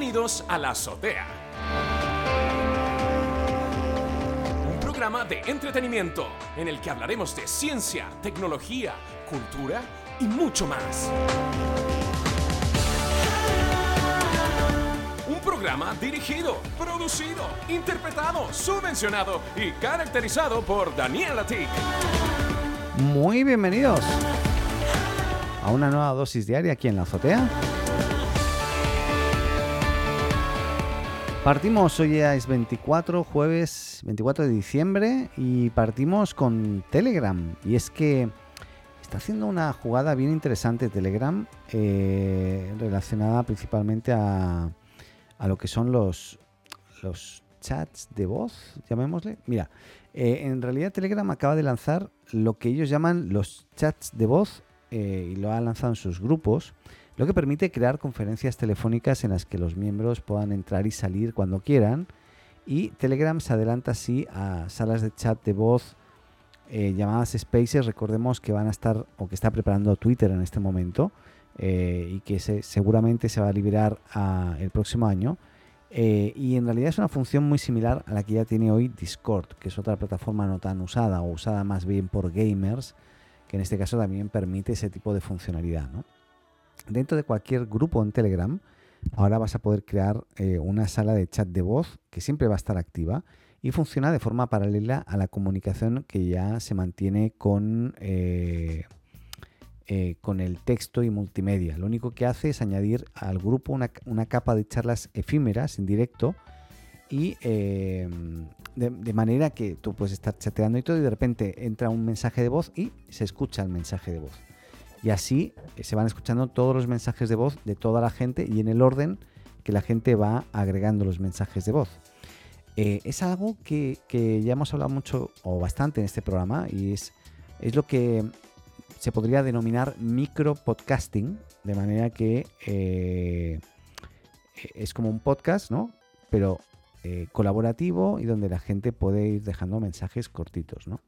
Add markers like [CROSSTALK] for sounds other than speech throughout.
Bienvenidos a La Azotea. Un programa de entretenimiento en el que hablaremos de ciencia, tecnología, cultura y mucho más. Un programa dirigido, producido, interpretado, subvencionado y caracterizado por Daniel Atik. Muy bienvenidos a una nueva dosis diaria aquí en la azotea. Partimos, hoy es 24, jueves 24 de diciembre y partimos con Telegram. Y es que está haciendo una jugada bien interesante Telegram eh, relacionada principalmente a, a, lo que son los, los chats de voz, llamémosle. Mira, eh, en realidad Telegram acaba de lanzar lo que ellos llaman los chats de voz eh, y lo ha lanzado en sus grupos lo que permite crear conferencias telefónicas en las que los miembros puedan entrar y salir cuando quieran. Y Telegram se adelanta así a salas de chat de voz eh, llamadas Spaces. Recordemos que van a estar o que está preparando Twitter en este momento eh, y que seguramente se va a liberar el próximo año. Eh, y en realidad es una función muy similar a la que ya tiene hoy Discord, que es otra plataforma no tan usada o usada más bien por gamers, que en este caso también permite ese tipo de funcionalidad. ¿no? Dentro de cualquier grupo en Telegram, ahora vas a poder crear eh, una sala de chat de voz que siempre va a estar activa y funciona de forma paralela a la comunicación que ya se mantiene con, eh, eh, con el texto y multimedia. Lo único que hace es añadir al grupo una, capa de charlas efímeras en directo y de, de, manera que tú puedes estar chateando y todo y de repente entra un mensaje de voz y se escucha el mensaje de voz. Y así eh, se van escuchando todos los mensajes de voz de toda la gente y en el orden que la gente va agregando los mensajes de voz. Eh, es algo que, ya hemos hablado mucho o bastante en este programa y es, es lo que se podría denominar micro podcasting, de manera que eh, es como un podcast, ¿no? Pero colaborativo y donde la gente puede ir dejando mensajes cortitos, ¿no?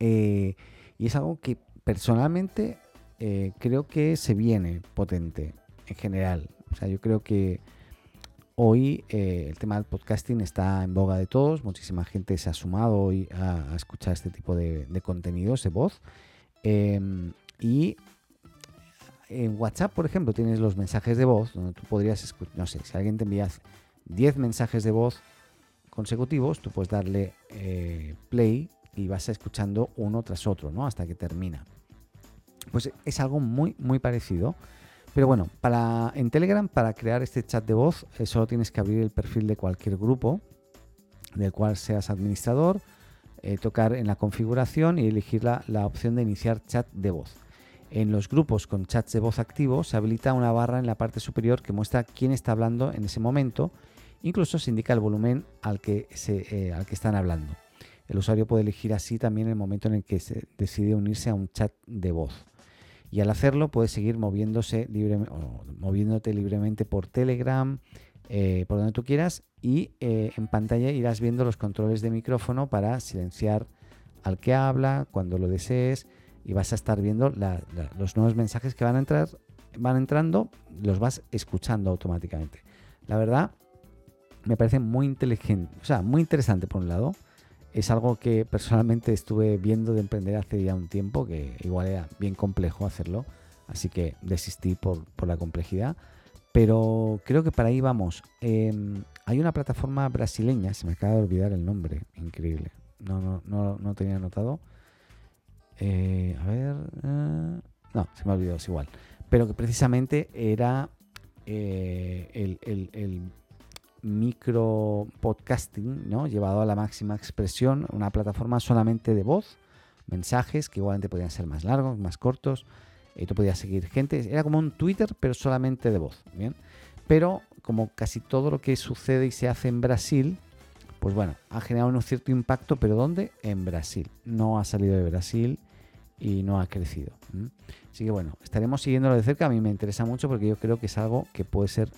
y es algo que personalmente eh, creo que se viene potente en general. O sea, yo creo que hoy eh, el tema del podcasting está en boga de todos. Muchísima gente se ha sumado hoy a, escuchar este tipo de, contenidos de voz. Em, y en WhatsApp, por ejemplo, tienes los mensajes de voz donde tú podrías escuchar, no sé, si alguien te envía 10 mensajes de voz consecutivos, tú puedes darle eh, play y vas escuchando uno tras otro, ¿no? Hasta que termina. Pues es algo muy, muy parecido. Pero bueno, para, en Telegram, para crear este chat de voz, eh, solo tienes que abrir el perfil de cualquier grupo del cual seas administrador, eh, tocar en la configuración y elegir la, la, opción de iniciar chat de voz. En los grupos con chats de voz activos se habilita una barra en la parte superior que muestra quién está hablando en ese momento. Incluso se indica el volumen al que, se, eh, al que están hablando. El usuario puede elegir así también el momento en el que se decide unirse a un chat de voz y al hacerlo puedes seguir moviéndose libre, moviéndote libremente por Telegram, eh, por donde tú quieras y eh, en pantalla irás viendo los controles de micrófono para silenciar al que habla cuando lo desees y vas a estar viendo los nuevos mensajes que van a entrar van entrando los vas escuchando automáticamente. La verdad me parece muy inteligente o sea muy interesante por un lado es algo que personalmente estuve viendo de emprender hace ya un tiempo, que igual era bien complejo hacerlo, así que desistí por, la complejidad. Pero creo que para ahí vamos. Em, hay una plataforma brasileña, se me acaba de olvidar el nombre, increíble. No, no, no, no tenía anotado. Eh, a ver. Eh, no, se me ha olvidado, es igual. Pero que precisamente era eh, el micro podcasting, ¿no? Llevado a la máxima expresión, una plataforma solamente de voz, mensajes que igualmente podían ser más largos, más cortos, y tú podías seguir gente, era como un Twitter, pero solamente de voz, ¿bien? Pero como casi todo lo que sucede y se hace en Brasil, pues bueno, ha generado un cierto impacto, pero ¿dónde? En Brasil. No ha salido de Brasil y no ha crecido. Así que bueno, estaremos siguiéndolo de cerca. A mí me interesa mucho porque yo creo que es algo que puede ser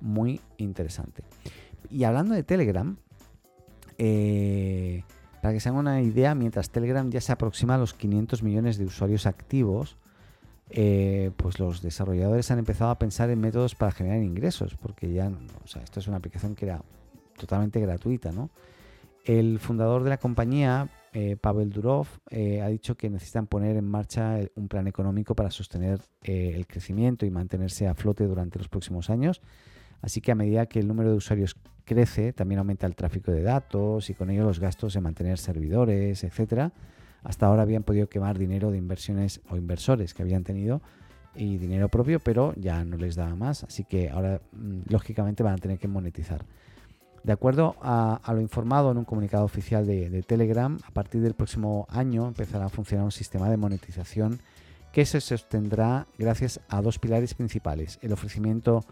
muy interesante. Y hablando de Telegram, eh, para que se hagan una idea, mientras Telegram ya se aproxima a los 500 millones de usuarios activos, eh, pues los desarrolladores han empezado a pensar en métodos para generar ingresos, porque ya, o sea, esto es una aplicación que era totalmente gratuita, ¿no? El fundador de la compañía, eh, Pavel Durov, ha dicho que necesitan poner en marcha un plan económico para sostener el crecimiento y mantenerse a flote durante los próximos años. Así que a medida que el número de usuarios crece, también aumenta el tráfico de datos y con ello los gastos de mantener servidores, etcétera. Hasta ahora habían podido quemar dinero de inversiones o inversores que habían tenido y dinero propio, pero ya no les daba más, así que ahora mm, lógicamente van a tener que monetizar. De acuerdo a, lo informado en un comunicado oficial de, Telegram, a partir del próximo año empezará a funcionar un sistema de monetización que se sostendrá gracias a dos pilares principales, el ofrecimiento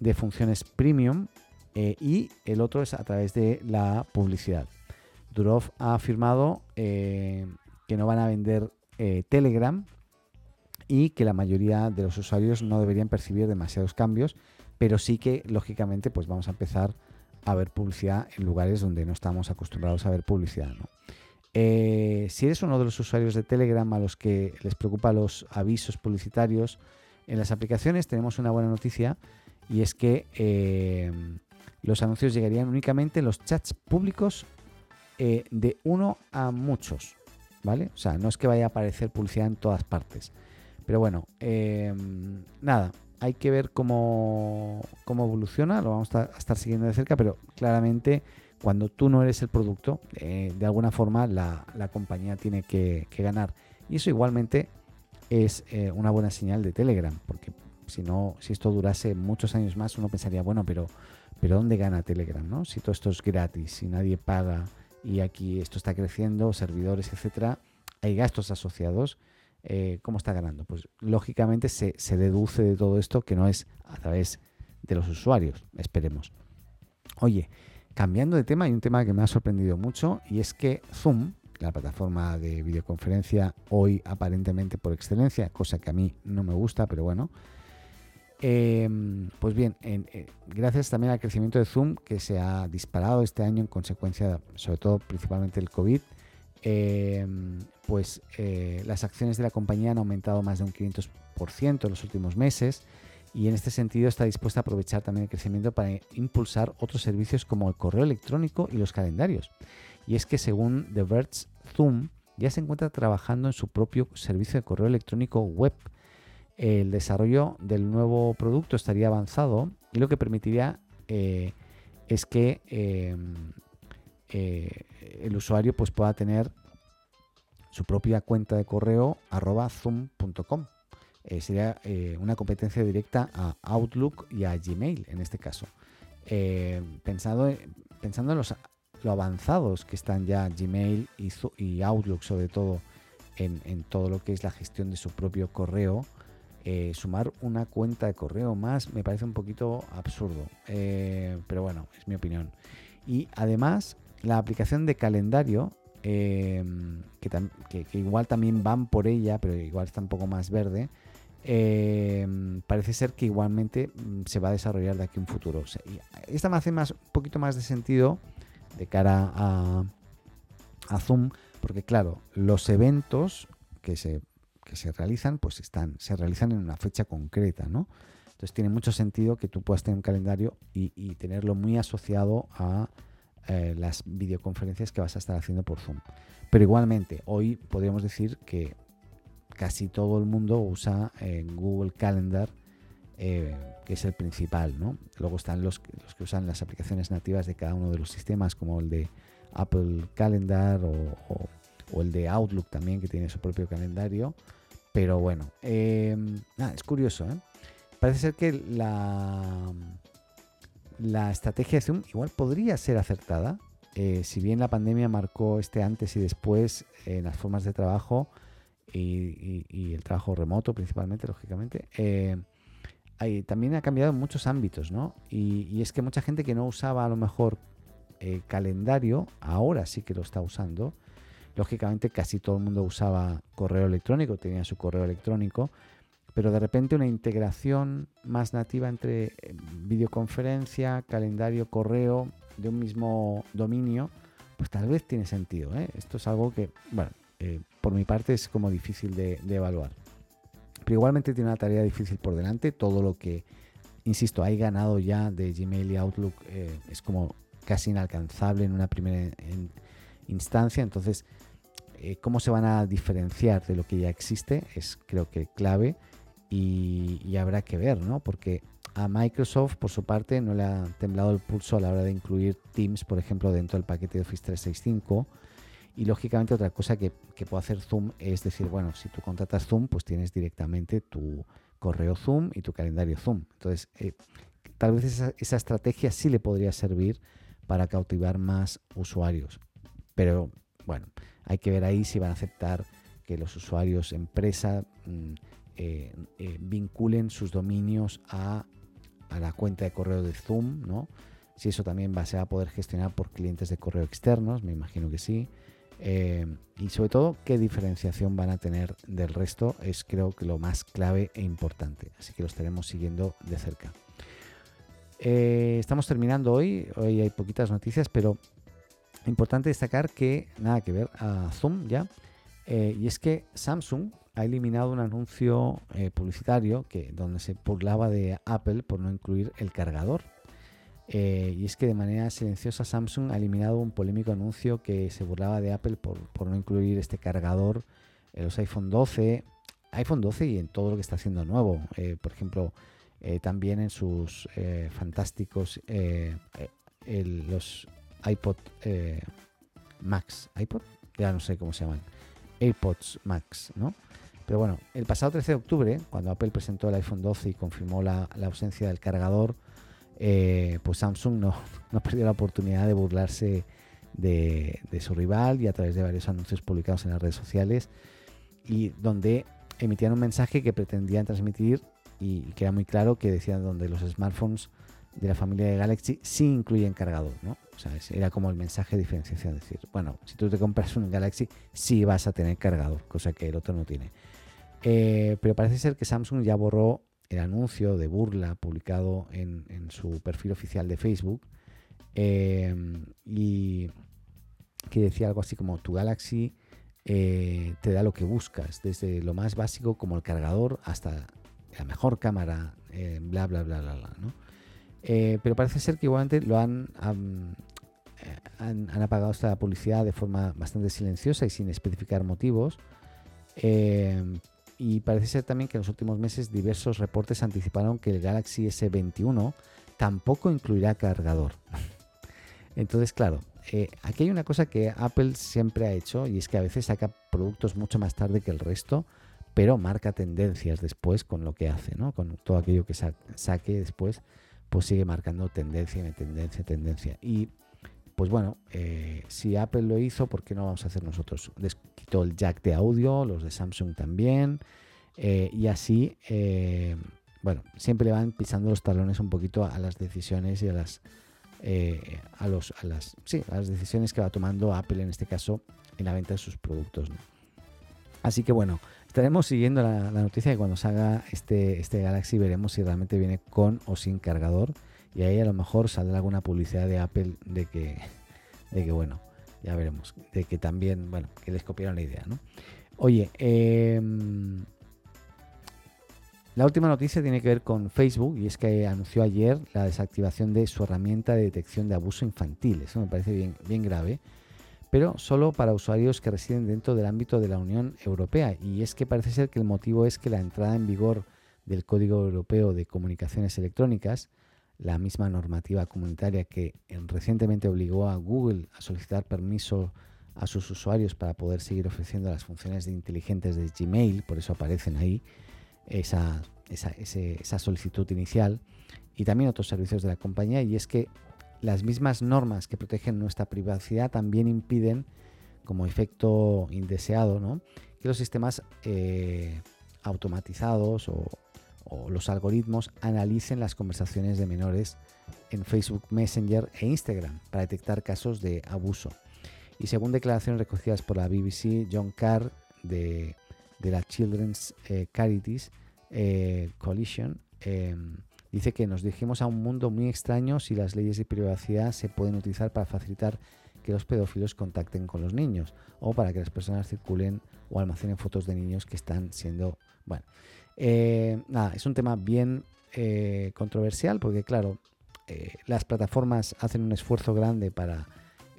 de funciones premium eh, y el otro es a través de la publicidad. Durov ha afirmado eh, que no van a vender eh, Telegram y que la mayoría de los usuarios no deberían percibir demasiados cambios, pero sí que lógicamente pues vamos a empezar a ver publicidad en lugares donde no estamos acostumbrados a ver publicidad. si eres uno de los usuarios de Telegram a los que les preocupa los avisos publicitarios en las aplicaciones, tenemos una buena noticia y es que eh, los anuncios llegarían únicamente en los chats públicos eh, de uno a muchos, ¿vale? O sea, no es que vaya a aparecer publicidad en todas partes. Pero bueno, eh, nada, hay que ver cómo, cómo, evoluciona, lo vamos a estar siguiendo de cerca, pero claramente cuando tú no eres el producto, de alguna forma la, compañía tiene que, ganar. Y eso igualmente es una buena señal de Telegram, porque si no, si esto durase muchos años más, uno pensaría, bueno, pero, pero ¿dónde gana Telegram? ¿no? Si todo esto es gratis, si nadie paga y aquí esto está creciendo, servidores, etcétera, hay gastos asociados. Eh, ¿Cómo está ganando? Pues lógicamente se, se deduce de todo esto que no es a través de los usuarios, esperemos. Oye, cambiando de tema, hay un tema que me ha sorprendido mucho y es que Zoom, la plataforma de videoconferencia hoy aparentemente por excelencia, cosa que a mí no me gusta, pero bueno, Em, pues bien, eh, gracias también al crecimiento de Zoom que se ha disparado este año en consecuencia, sobre todo principalmente el COVID, em, pues eh, las acciones de la compañía han aumentado más de un 500% en los últimos meses y en este sentido está dispuesta a aprovechar también el crecimiento para impulsar otros servicios como el correo electrónico y los calendarios. Y es que según The Verge, Zoom ya se encuentra trabajando en su propio servicio de correo electrónico web el desarrollo del nuevo producto estaría avanzado y lo que permitiría eh, es que em, eh, el usuario pues, pueda tener su propia cuenta de correo arroba zoom.com. Eh, sería una competencia directa a Outlook y a Gmail en este caso. pensando, pensando en los lo avanzados que están ya Gmail y, Outlook, sobre todo en, en, todo lo que es la gestión de su propio correo, eh, sumar una cuenta de correo más me parece un poquito absurdo. Eh, pero bueno, es mi opinión. Y además, la aplicación de calendario, eh, que, igual también van por ella, pero igual está un poco más verde, parece ser que igualmente mm, se va a desarrollar de aquí a un futuro. esta me hace más, un poquito más de sentido de cara a, a Zoom, porque claro, los eventos que se que se realizan, pues están, se realizan en una fecha concreta, ¿no? Entonces tiene mucho sentido que tú puedas tener un calendario y, tenerlo muy asociado a eh, las videoconferencias que vas a estar haciendo por Zoom. Pero igualmente, hoy podríamos decir que casi todo el mundo usa eh, Google Calendar, eh, que es el principal, ¿no? Luego están los, los, que usan las aplicaciones nativas de cada uno de los sistemas, como el de Apple Calendar o el de Outlook también, que tiene su propio calendario. Pero bueno, em, es curioso. ¿eh? Parece ser que la, la estrategia de Zoom igual podría ser acertada. Eh, si bien la pandemia marcó este antes y después en las formas de trabajo y, el trabajo remoto principalmente, lógicamente, eh, también ha cambiado en muchos ámbitos, ¿no? Y, y, es que mucha gente que no usaba a lo mejor calendario, ahora sí que lo está usando Lógicamente casi todo el mundo usaba correo electrónico, tenía su correo electrónico, pero de repente una integración más nativa entre eh, videoconferencia, calendario, correo de un mismo dominio, pues tal vez tiene sentido. ¿eh? Esto es algo que, bueno, eh, por mi parte es como difícil de, evaluar. pero igualmente tiene una tarea difícil por delante. Todo lo que, insisto, hay ganado ya de Gmail y Outlook es como casi inalcanzable en una primera instancia. Entonces, eh, cómo se van a diferenciar de lo que ya existe es creo que clave y, habrá que ver, ¿no? Porque a Microsoft, por su parte, no le ha temblado el pulso a la hora de incluir Teams, por ejemplo, dentro del paquete de Office 365 y lógicamente otra cosa que, puede hacer Zoom es decir, bueno, si tú contratas Zoom, pues tienes directamente tu correo Zoom y tu calendario Zoom. Entonces, eh, tal vez esa, esa, estrategia sí le podría servir para cautivar más usuarios. Pero bueno, hay que ver ahí si van a aceptar que los usuarios empresa mm, eh, eh, vinculen sus dominios a, la cuenta de correo de Zoom, ¿no? Si eso también va, se va a poder gestionar por clientes de correo externos, me imagino que sí. Eh, y sobre todo, qué diferenciación van a tener del resto es creo que lo más clave e importante. Así que lo estaremos siguiendo de cerca. Estamos terminando hoy. Hoy hay poquitas noticias, pero importante destacar que nada que ver a Zoom ya. Eh, y es que Samsung ha eliminado un anuncio publicitario que, donde se burlaba de Apple por no incluir el cargador eh, y es que de manera silenciosa Samsung ha eliminado un polémico anuncio que se burlaba de Apple por, no incluir este cargador en los iPhone 12, iPhone 12 y en todo lo que está haciendo nuevo. Eh, por ejemplo, eh, también en sus fantásticos los iPod Max, iPod, ya no sé cómo se llaman, AirPods Max, ¿no? Pero bueno, el pasado 13 de octubre, cuando Apple presentó el iPhone 12 y confirmó la ausencia del cargador, eh, pues Samsung no, [LAUGHS] no, perdió la oportunidad de burlarse de, su rival y a través de varios anuncios publicados en las redes sociales y donde emitían un mensaje que pretendían transmitir y que era muy claro que decían donde los smartphones de la familia de Galaxy sí incluyen cargador, ¿no? O sea, era como el mensaje de diferenciación, decir, bueno, si tú te compras un Galaxy sí vas a tener cargador, cosa que el otro no tiene. Eh, pero parece ser que Samsung ya borró el anuncio de burla publicado en, su perfil oficial de Facebook em, y que decía algo así como tu Galaxy eh, te da lo que buscas, desde lo más básico como el cargador hasta la mejor cámara, eh, bla, bla, bla, bla, bla. ¿no? Eh, pero parece ser que igualmente lo han, han, han, apagado esta publicidad de forma bastante silenciosa y sin especificar motivos. Em, y parece ser también que en los últimos meses diversos reportes anticiparon que el Galaxy S21 tampoco incluirá cargador. [LAUGHS] Entonces, claro, eh, aquí hay una cosa que Apple siempre ha hecho y es que a veces saca productos mucho más tarde que el resto, pero marca tendencias después con lo que hace, ¿no? Con todo aquello que saque después, pues sigue marcando tendencia, tendencia, tendencia. Y pues bueno, eh, si Apple lo hizo, ¿por qué no vamos a hacer nosotros? Les quitó el jack de audio, los de Samsung también, eh, y así, eh, bueno, siempre le van pisando los talones un poquito a las decisiones y a las, a los, a las, sí, a las decisiones que va tomando Apple en este caso en la venta de sus productos. Así que bueno, estaremos siguiendo la, noticia de cuando salga este, este Galaxy veremos si realmente viene con o sin cargador y ahí a lo mejor saldrá alguna publicidad de Apple de que, [LAUGHS] de que bueno, ya veremos, de que también, bueno, que les copiaron la idea, ¿no? Oye, em, la última noticia tiene que ver con Facebook y es que anunció ayer la desactivación de su herramienta de detección de abuso infantil. Eso me parece bien, bien grave, pero solo para usuarios que residen dentro del ámbito de la Unión Europea. Y es que parece ser que el motivo es que la entrada en vigor del Código Europeo de Comunicaciones Electrónicas la misma normativa comunitaria que recientemente obligó a Google a solicitar permiso a sus usuarios para poder seguir ofreciendo las funciones de inteligentes de Gmail, por eso aparecen ahí esa, esa, solicitud inicial, y también otros servicios de la compañía, y es que las mismas normas que protegen nuestra privacidad también impiden, como efecto indeseado, ¿no? que los sistemas eh, automatizados o, los algoritmos analicen las conversaciones de menores en Facebook Messenger e Instagram para detectar casos de abuso. Y según declaraciones recogidas por la BBC, John Carr de, la Children's eh, Charities eh, Coalition em, dice que nos dirigimos a un mundo muy extraño si las leyes de privacidad se pueden utilizar para facilitar que los pedófilos contacten con los niños o para que las personas circulen o almacenen fotos de niños que están siendo... Bueno, Eh, nada, es un tema bien eh, controversial porque, claro, eh, las plataformas hacen un esfuerzo grande para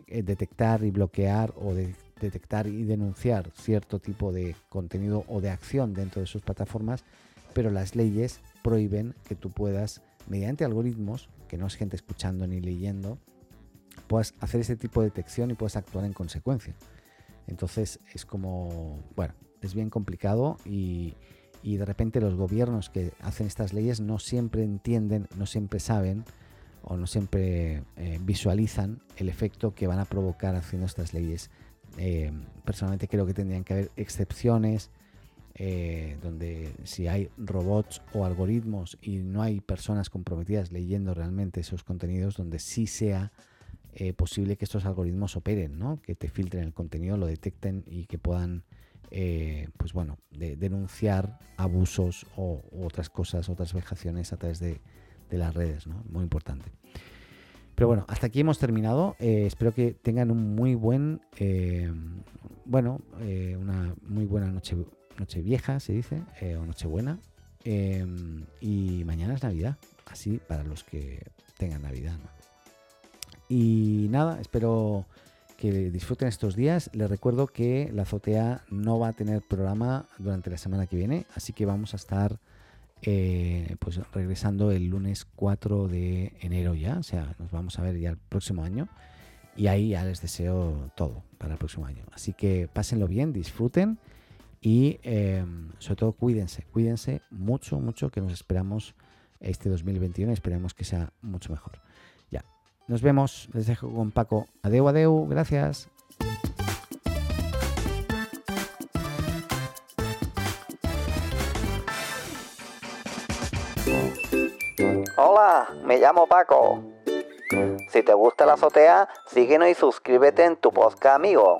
detectar y bloquear o detectar y denunciar cierto tipo de contenido o de acción dentro de sus plataformas, pero las leyes prohíben que tú puedas, mediante algoritmos, que no es gente escuchando ni leyendo, puedas hacer ese tipo de detección y puedas actuar en consecuencia. Entonces es como, bueno, es bien complicado y, de repente los gobiernos que hacen estas leyes no siempre entienden, no siempre saben o no siempre eh, visualizan el efecto que van a provocar haciendo estas leyes. Eh, personalmente creo que tendrían que haber excepciones eh, donde si hay robots o algoritmos y no hay personas comprometidas leyendo realmente esos contenidos, donde sí sea eh, posible que estos algoritmos operen, que te filtren el contenido, lo detecten y que puedan eh, pues bueno, denunciar abusos o otras cosas, otras vejaciones a través de, las redes, muy importante. Pero bueno, hasta aquí hemos terminado. Espero que tengan un muy buen, bueno, una muy buena noche, noche vieja, se dice, o noche buena. y mañana es Navidad, así para los que tengan Navidad. Y nada, espero que disfruten estos días. Les recuerdo que la azotea no va a tener programa durante la semana que viene, así que vamos a estar eh, pues regresando el lunes 4 de enero ya, o sea, nos vamos a ver ya el próximo año. Y ahí ya les deseo todo para el próximo año. Así que pásenlo bien, disfruten y em, sobre todo cuídense, cuídense mucho, mucho que nos esperamos este 2021, esperemos que sea mucho mejor. Nos vemos, les dejo con Paco. Adeu, adeu, gracias. Hola, me llamo Paco. Si te gusta la azotea, síguenos y suscríbete en tu podcast amigo.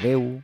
Adeu.